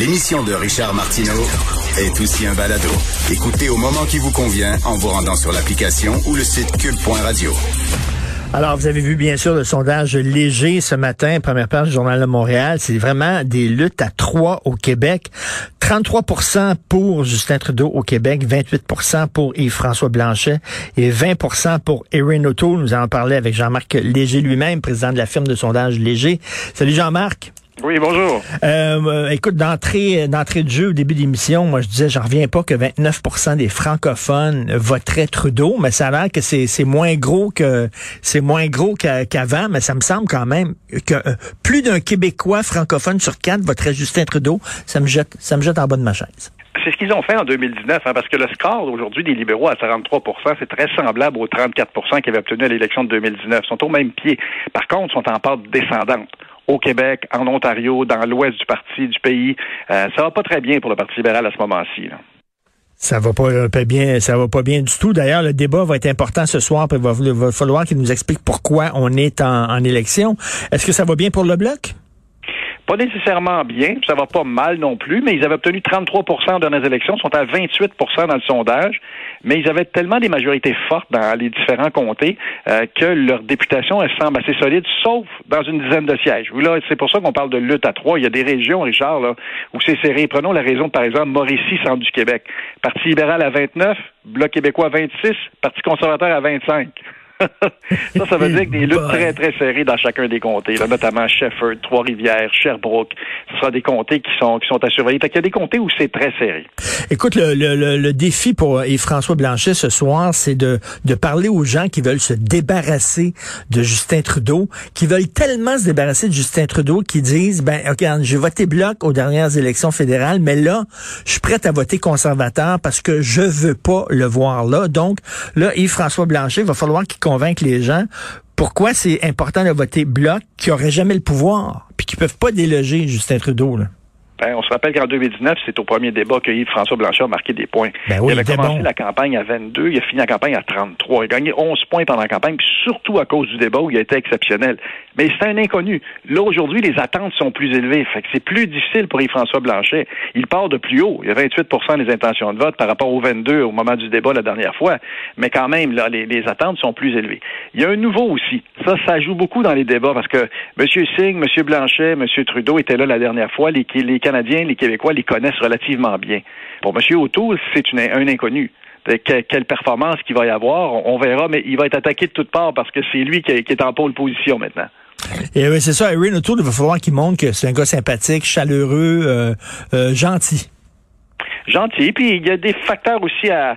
L'émission de Richard Martineau est aussi un balado. Écoutez au moment qui vous convient en vous rendant sur l'application ou le site cube.radio. Alors, vous avez vu bien sûr le sondage léger ce matin, première page du Journal de Montréal. C'est vraiment des luttes à trois au Québec. 33% pour Justin Trudeau au Québec, 28% pour Yves-François Blanchet et 20% pour Erin O'Toole. Nous allons parler avec Jean-Marc Léger lui-même, président de la firme de sondage Léger. Salut Jean-Marc. Oui, bonjour. Euh, écoute, d'entrée, d'entrée de jeu au début de l'émission, moi je disais, j'en reviens pas que 29% des francophones voteraient Trudeau, mais ça a l'air que c'est, c'est moins gros que c'est moins gros qu'avant, mais ça me semble quand même que euh, plus d'un Québécois francophone sur quatre voterait Justin Trudeau. Ça me jette, ça me jette en bas de ma chaise. C'est ce qu'ils ont fait en 2019, hein, parce que le score aujourd'hui des libéraux à 43 c'est très semblable aux 34% qu'ils avaient obtenus à l'élection de 2019. Ils sont au même pied. Par contre, ils sont en pente descendante au Québec, en Ontario, dans l'ouest du parti, du pays. Euh, ça va pas très bien pour le Parti libéral à ce moment-ci. Ça va pas, pas bien, ça va pas bien du tout. D'ailleurs, le débat va être important ce soir. il va, falloir qu'il nous explique pourquoi on est en élection. Est-ce que ça va bien pour le bloc? Pas nécessairement bien, ça va pas mal non plus, mais ils avaient obtenu 33% dans les élections, sont à 28% dans le sondage, mais ils avaient tellement des majorités fortes dans les différents comtés euh, que leur députation elle semble assez solide, sauf dans une dizaine de sièges. Là, c'est pour ça qu'on parle de lutte à trois. Il y a des régions, Richard, là, où c'est serré. Prenons la région, par exemple, Mauricie, centre du Québec. Parti libéral à 29, Bloc québécois à 26, Parti conservateur à 25. ça, ça veut dire que des luttes très, très serrées dans chacun des comtés, notamment Shefford, Trois-Rivières, Sherbrooke. Ce sera des comtés qui sont, qui sont à surveiller. Il y a des comtés où c'est très serré. Écoute, le, le, le défi pour Yves-François Blanchet ce soir, c'est de, de parler aux gens qui veulent se débarrasser de Justin Trudeau, qui veulent tellement se débarrasser de Justin Trudeau qu'ils disent, ben, OK, j'ai voté bloc aux dernières élections fédérales, mais là, je suis prêt à voter conservateur parce que je veux pas le voir là. Donc, là, Yves-François Blanchet, il va falloir qu'il convaincre les gens pourquoi c'est important de voter bloc qui n'aurait jamais le pouvoir, puis qui peuvent pas déloger Justin Trudeau. Là. Ben, on se rappelle qu'en 2019, c'est au premier débat que Yves-François Blanchet a marqué des points. Ben oui, il avait commencé la campagne à 22, il a fini la campagne à 33. Il a gagné 11 points pendant la campagne, puis surtout à cause du débat où il a été exceptionnel. Mais c'est un inconnu. Là, aujourd'hui, les attentes sont plus élevées. Fait que c'est plus difficile pour Yves-François Blanchet. Il part de plus haut. Il y a 28% des intentions de vote par rapport aux 22 au moment du débat la dernière fois. Mais quand même, là, les, les attentes sont plus élevées. Il y a un nouveau aussi. Ça, ça joue beaucoup dans les débats parce que M. Singh, M. Blanchet, M. Trudeau étaient là la dernière fois. Les, les Les Québécois les connaissent relativement bien. Pour M. O'Toole, c'est un inconnu. quelle performance qu'il va y avoir, on, verra, mais il va être attaqué de toutes parts parce que c'est lui qui, est en pôle position maintenant. Et oui, c'est ça. Erin O'Toole, il va falloir qu'il montre que c'est un gars sympathique, chaleureux, euh, euh, gentil gentil. Puis il y a des facteurs aussi à,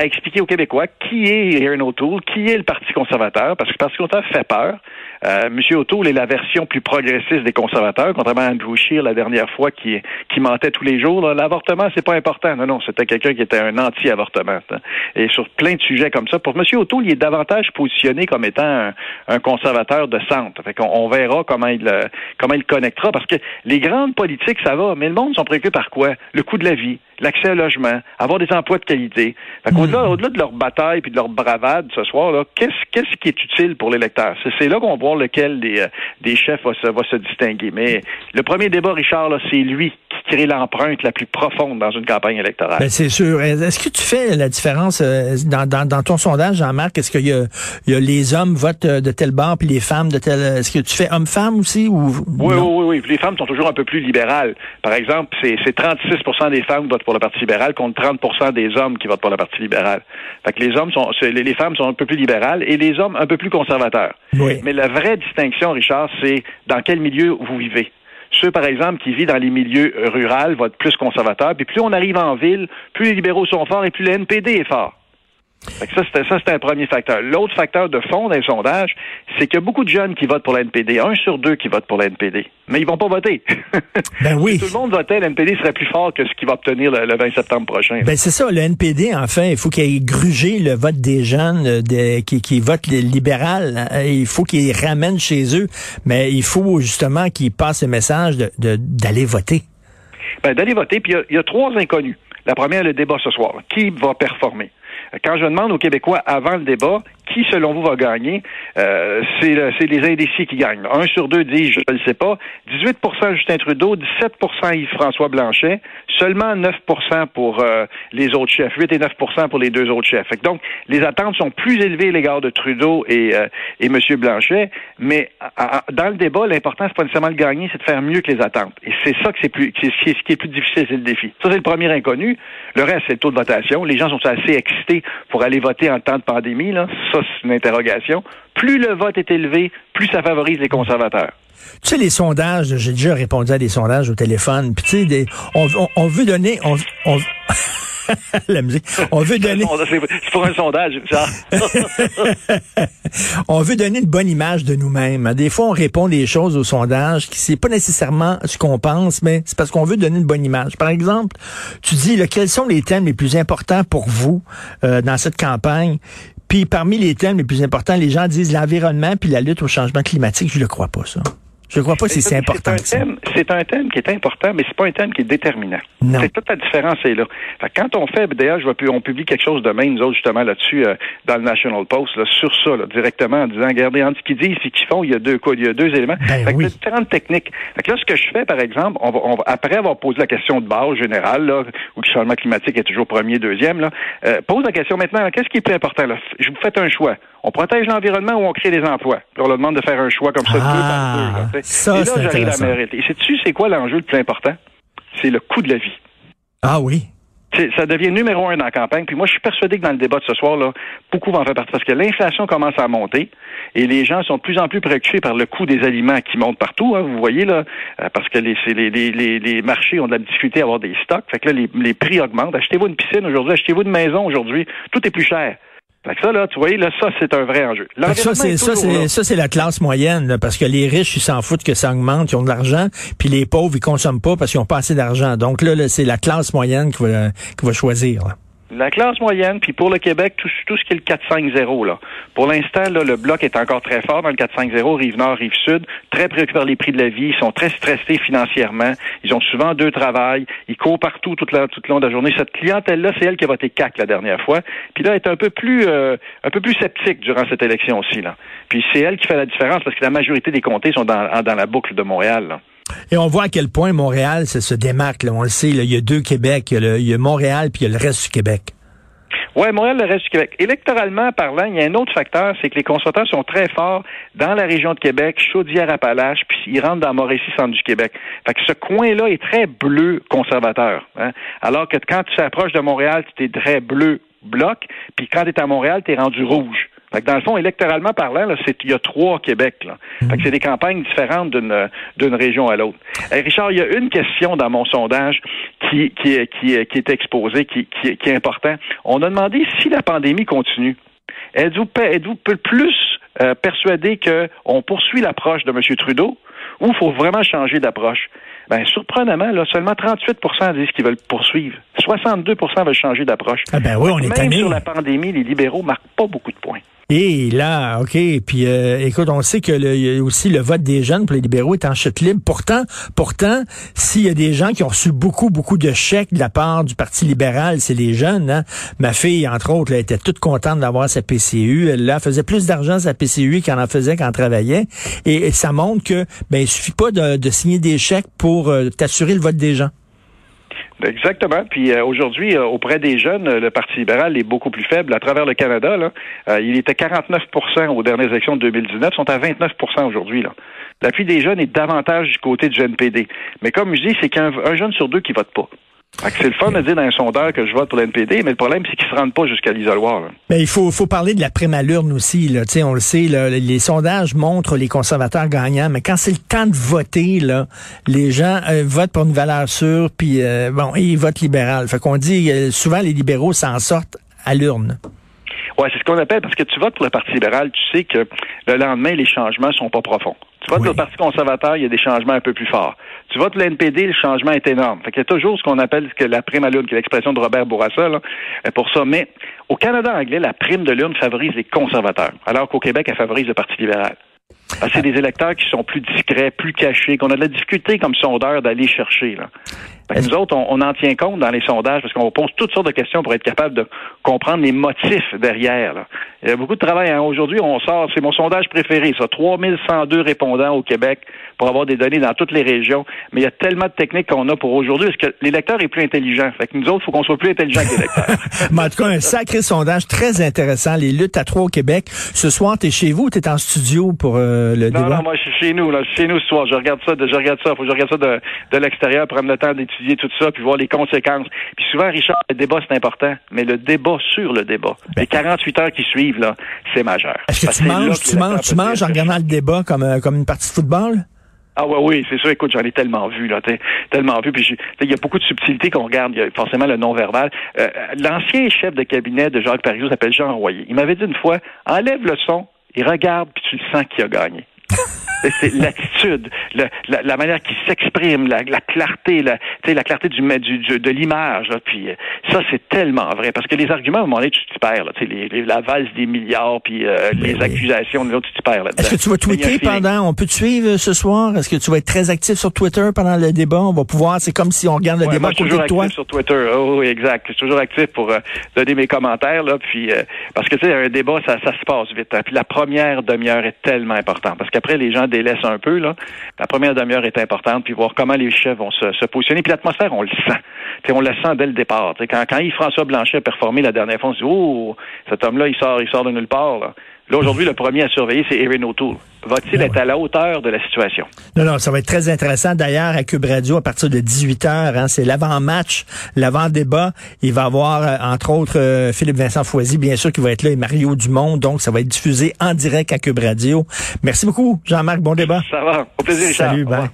expliquer aux Québécois qui est Erin O'Toole, qui est le Parti conservateur, parce que le Parti conservateur fait peur. Euh, M. O'Toole est la version plus progressiste des conservateurs, contrairement à Andrew Scheer la dernière fois qui, qui mentait tous les jours. L'avortement, c'est pas important. Non, non, c'était quelqu'un qui était un anti-avortement. Hein. Et sur plein de sujets comme ça, pour M. O'Toole, il est davantage positionné comme étant un, conservateur de centre. Fait on verra comment il euh, comment il connectera, parce que les grandes politiques, ça va, mais le monde sont préoccupés par quoi? Le coût de la vie, l'accès au logement, avoir des emplois de qualité. Fait qu'au-delà, hmm. au-delà de leur bataille puis de leur bravade ce soir, là, qu'est-ce, qu'est-ce qui est utile pour l'électeur? C'est, là qu'on va voir lequel des, euh, des chefs va se, va se distinguer. Mais le premier débat, Richard, là, c'est lui qui crée l'empreinte la plus profonde dans une campagne électorale. Ben, c'est sûr. Est-ce que tu fais la différence euh, dans, dans, dans ton sondage, Jean-Marc? Est-ce qu'il y a, il y a les hommes votent euh, de tel bord puis les femmes de tel... Est-ce que tu fais homme-femme aussi? Ou... Oui, oui, oui, oui. Les femmes sont toujours un peu plus libérales. Par exemple, c'est, c'est 36% des femmes votent pour le Parti libéral contre 30 des hommes qui votent pour le Parti libéral. Fait que les hommes sont, les, femmes sont un peu plus libérales et les hommes un peu plus conservateurs. Mais la vraie distinction, Richard, c'est dans quel milieu vous vivez. Ceux, par exemple, qui vivent dans les milieux ruraux votent plus conservateurs. Puis plus on arrive en ville, plus les libéraux sont forts et plus le NPD est fort. Ça, c'était un premier facteur. L'autre facteur de fond d'un sondage, c'est qu'il y a beaucoup de jeunes qui votent pour la NPD. Un sur deux qui votent pour la NPD. Mais ils vont pas voter. Ben oui. si tout le monde votait, la NPD serait plus fort que ce qu'il va obtenir le, le 20 septembre prochain. Ben c'est ça, le NPD, enfin, il faut qu'il ait grugé le vote des jeunes euh, de- qui, qui votent libéral. Euh, Il faut qu'ils ramènent chez eux, mais il faut justement qu'ils passent le message de- de- d'aller voter. Ben, d'aller voter. Puis il y y, a trois inconnus. La première, le débat ce soir. Qui va performer? Quand je demande aux Québécois avant le débat, qui selon vous va gagner, euh, c'est le- les indécis qui gagnent. Un sur deux dit je ne le sais pas. 18% Justin Trudeau, 17% Yves-François Blanchet, seulement 9% pour euh, les autres chefs, 8 et 9% pour les deux autres chefs. Donc, les attentes sont plus élevées à l'égard de Trudeau et, euh, et M. Blanchet, mais dans le débat, l'important, c'est pas nécessairement de gagner, c'est de faire mieux que les attentes. Et c'est ça que c'est plus, ce qui est plus difficile, c'est le défi. Ça, c'est le premier inconnu. Le reste, c'est le taux de votation. Les gens sont assez excités pour aller voter en temps de pandémie, là. Ça, c'est une interrogation. Plus le vote est élevé, plus ça favorise les conservateurs. Tu sais, les sondages, j'ai déjà répondu à des sondages au téléphone, puis tu sais, des- on, on- on veut donner... On, on- la musique. On veut donner... C'est pour un sondage, ça. on veut donner une bonne image de nous-mêmes. hein. Des fois, on répond des choses au sondage qui c'est pas nécessairement ce qu'on pense, mais c'est parce qu'on veut donner une bonne image. Par exemple, tu dis là, quels sont les thèmes les plus importants pour vous euh, dans cette campagne? Puis parmi les thèmes les plus importants, les gens disent l'environnement puis la lutte au changement climatique. Je le crois pas ça. Je ne crois pas si c'est important un C'est un thème qui est important, mais c'est pas un thème qui est déterminant. Non. C'est toute la différence est là. Fait que quand on fait, d'ailleurs, je vais pu- on publie quelque chose demain, nous autres, justement, là-dessus, euh, dans le National Post, là, sur ça, là, directement, en disant, regardez, entre ce qu'ils disent et ce qu'ils font, il y a deux, quoi, il y a deux éléments. Ben fait que oui. il y a différentes techniques. Fait que là, ce que je fais, par exemple, on va, on va- après avoir posé la question de base générale, là, où le changement climatique est toujours premier, deuxième, là, euh, pose la question maintenant, qu'est-ce qui est plus important, là? Je vous faites un choix. On protège l'environnement ou on crée des emplois? Puis on leur demande de faire un choix comme ça, Ah, par deux, là, ça, Et là, j'arrive à majorité. Et sais-tu, c'est quoi l'enjeu le plus important? C'est le coût de la vie. Ah oui. Ça devient numéro un dans la campagne. Puis moi, je suis persuadé que dans le débat de ce soir, là, beaucoup vont en faire partie parce que l'inflation commence à monter et les gens sont de plus en plus préoccupés par le coût des aliments qui montent partout. hein, vous voyez là, euh, parce que les, les, les, les, les marchés ont de la difficulté à avoir des stocks. Fait que là, les, les prix augmentent. Achetez-vous une piscine aujourd'hui, achetez-vous une maison aujourd'hui. Tout est plus cher. Fait que ça, là, tu vois, là, ça, c'est un vrai enjeu. Ça, c'est est ça, toujours là. c'est ça, c'est la classe moyenne, là, parce que les riches, ils s'en foutent que ça augmente, ils ont de l'argent, puis les pauvres, ils consomment pas parce qu'ils ont pas assez d'argent. Donc là, là, c'est la classe moyenne qui va, qui va choisir. là. La classe moyenne, puis pour le Québec, tout, tout ce qui est le 4-5-0, là. Pour l'instant, là, le bloc est encore très fort dans le 4-5-0, Rive-Nord, Rive-Sud, très préoccupés par les prix de la vie, ils sont très stressés financièrement, ils ont souvent deux travails, ils courent partout toute le long de la journée. Cette clientèle-là, c'est elle qui a voté CAC la dernière fois, puis là, elle est un peu plus, euh, un peu plus sceptique durant cette élection aussi, là. Puis c'est elle qui fait la différence, parce que la majorité des comtés sont dans, dans la boucle de Montréal, là. Et on voit à quel point Montréal se démarque. Là. On le sait, il y a deux Québec. Il y a, Montréal puis il y a le reste du Québec. Oui, Montréal, le reste du Québec. Électoralement parlant, il y a un autre facteur, c'est que les conservateurs sont très forts dans la région de Québec, Chaudière-Appalaches, puis ils rentrent dans Mauricie, centre du Québec. Fait que ce coin-là est très bleu conservateur. hein. Alors que quand tu t'approches de Montréal, tu es très bleu bloc, puis quand tu es à Montréal, tu es rendu rouge. Fait que dans le fond, électoralement parlant, là, c'est, il y a trois Québec. Là. Fait que c'est des campagnes différentes d'une, d'une région à l'autre. Richard, il y a une question dans mon sondage qui, qui, est- qui, qui est exposée, qui, qui, qui est important. On a demandé si la pandémie continue. Êtes-vous, êtes-vous plus euh, persuadé qu'on poursuit l'approche de M. Trudeau ou il faut vraiment changer d'approche? Ben, surprenamment, là, seulement 38% disent qu'ils veulent poursuivre. 62% veulent changer d'approche. Ah ben oui, on est Même sur la pandémie, les libéraux marquent pas beaucoup de points. Et là, OK, puis euh, écoute, on sait que le, aussi le vote des jeunes pour les libéraux est en chute libre. Pourtant, pourtant, s'il y a des gens qui ont reçu beaucoup, beaucoup de chèques de la part du Parti libéral, c'est les jeunes. Hein? Ma fille, entre autres, là, était toute contente d'avoir sa PCU. Elle là, faisait plus d'argent sa PCU qu'elle en faisait quand elle travaillait. Et, ça montre que ben il suffit pas de, de signer des chèques pour euh, t'assurer le vote des gens. Exactement. Puis euh, aujourd'hui, euh, auprès des jeunes, euh, le Parti libéral est beaucoup plus faible. À travers le Canada, là, euh, il était 49% aux dernières élections de 2019, sont à 29% aujourd'hui. L'appui des jeunes est davantage du côté du NPD. Mais comme je dis, c'est qu'un un jeune sur deux qui vote pas. C'est le fun de dire dans un sondeur que je vote pour le NPD, mais le problème, c'est qu'ils se rendent pas jusqu'à l'isoloir. Mais Ben, il faut, faut parler de la prémalurne aussi. Là. Tu sais, on le sait, là, les sondages montrent les conservateurs gagnants, mais quand c'est le temps de voter, là, les gens euh, votent pour une valeur sûre, puis euh, bon, ils votent libéral. Fait qu'on dit euh, souvent les libéraux s'en sortent à l'urne. Ouais, c'est ce qu'on appelle, parce que tu votes pour le Parti libéral, tu sais que le lendemain, les changements sont pas profonds. Tu votes pour le Parti conservateur, il y a des changements un peu plus forts. Tu votes pour l'NPD, le changement est énorme. Fait qu'il y a toujours ce qu'on appelle que la prime à l'urne, qui est l'expression de Robert Bourassa, là, pour ça. Mais au Canada anglais, la prime de l'urne favorise les conservateurs, alors qu'au Québec, elle favorise le Parti libéral. c'est des électeurs qui sont plus discrets, plus cachés, qu'on a de la difficulté comme sondeur d'aller chercher. Là. Nous autres, on, en tient compte dans les sondages parce qu'on pose toutes sortes de questions pour être capable de comprendre les motifs derrière. Là. Il y a beaucoup de travail. Hein. Aujourd'hui, on sort, c'est mon sondage préféré, ça, 3102 répondants au Québec pour avoir des données dans toutes les régions. Mais il y a tellement de techniques qu'on a pour aujourd'hui parce que l'électeur est plus intelligent? Fait que nous autres, il faut qu'on soit plus intelligent que l'électeur. Mais en tout cas, un sacré sondage très intéressant. Les luttes à trois au Québec. Ce soir, tu es chez vous ou tu es en studio pour euh, le non, débat? Non, moi, je suis chez nous. Là. Je suis chez nous ce soir. Je regarde ça. De, je regarde ça. Faut que je regarde ça de, de l'extérieur, prendre le temps d'étudier tout ça, puis voir les conséquences. Puis souvent, Richard, le débat, c'est important. Mais le débat sur le débat, ben. les 48 heures qui suivent, là, c'est majeur. Est-ce que tu manges, tu manges, tu manges en regardant le débat comme, euh, comme une partie de football? Ah ouais, oui, c'est sûr. Écoute, j'en ai tellement vu, là, tellement vu. Puis il y a beaucoup de subtilités qu'on regarde. Il y a forcément le non-verbal. Euh, l'ancien chef de cabinet de Jacques Parizeau s'appelle Jean Royer. Il m'avait dit une fois, enlève le son et regarde, puis tu le sens qu'il a gagné c'est l'attitude, la, la, manière qu'il s'exprime, la, la, clarté, la, la clarté du, du, de l'image. Puis euh, ça, c'est tellement vrai. Parce que les arguments, à un moment donné, tu t'y perds. Là, les, les, la valse des milliards, puis euh, ben les accusations, là, tu t'y perds. Est-ce que tu vas tweeter pendant... On peut te suivre euh, ce soir? Est-ce que tu vas être très actif sur Twitter pendant le débat? On va pouvoir... C'est comme si on regarde le débat moi, côté de toi. sur Twitter. Oh, oui, exact. Je suis toujours actif pour donner mes commentaires. Là, puis Parce que, tu sais, un débat, ça, ça se passe vite. Hein. Puis la première demi-heure est tellement importante. Parce qu'après, les gens délaisse un peu. Là. La première demi-heure est importante, puis voir comment les chefs vont se, positionner. Puis l'atmosphère, on le sent. on le sent dès le départ. quand, quand Yves-François Blanchet a performé la dernière fois, on se dit Oh, cet homme-là, il sort, il sort de nulle part. Là. Là, aujourd'hui, le premier à surveiller, c'est Erin O'Toole. Va-t-il ben être à la hauteur de la situation? Non, non, ça va être très intéressant. D'ailleurs, à Cube Radio, à partir de 18 h hein, c'est l'avant-match, l'avant-débat. Il va y avoir, euh, entre autres, euh, Philippe Vincent Foisy, bien sûr, qui va être là, et Mario Dumont. Donc, ça va être diffusé en direct à Cube Radio. Merci beaucoup, Jean-Marc. Bon débat. Ça va. Au plaisir, Richard. Salut, bye.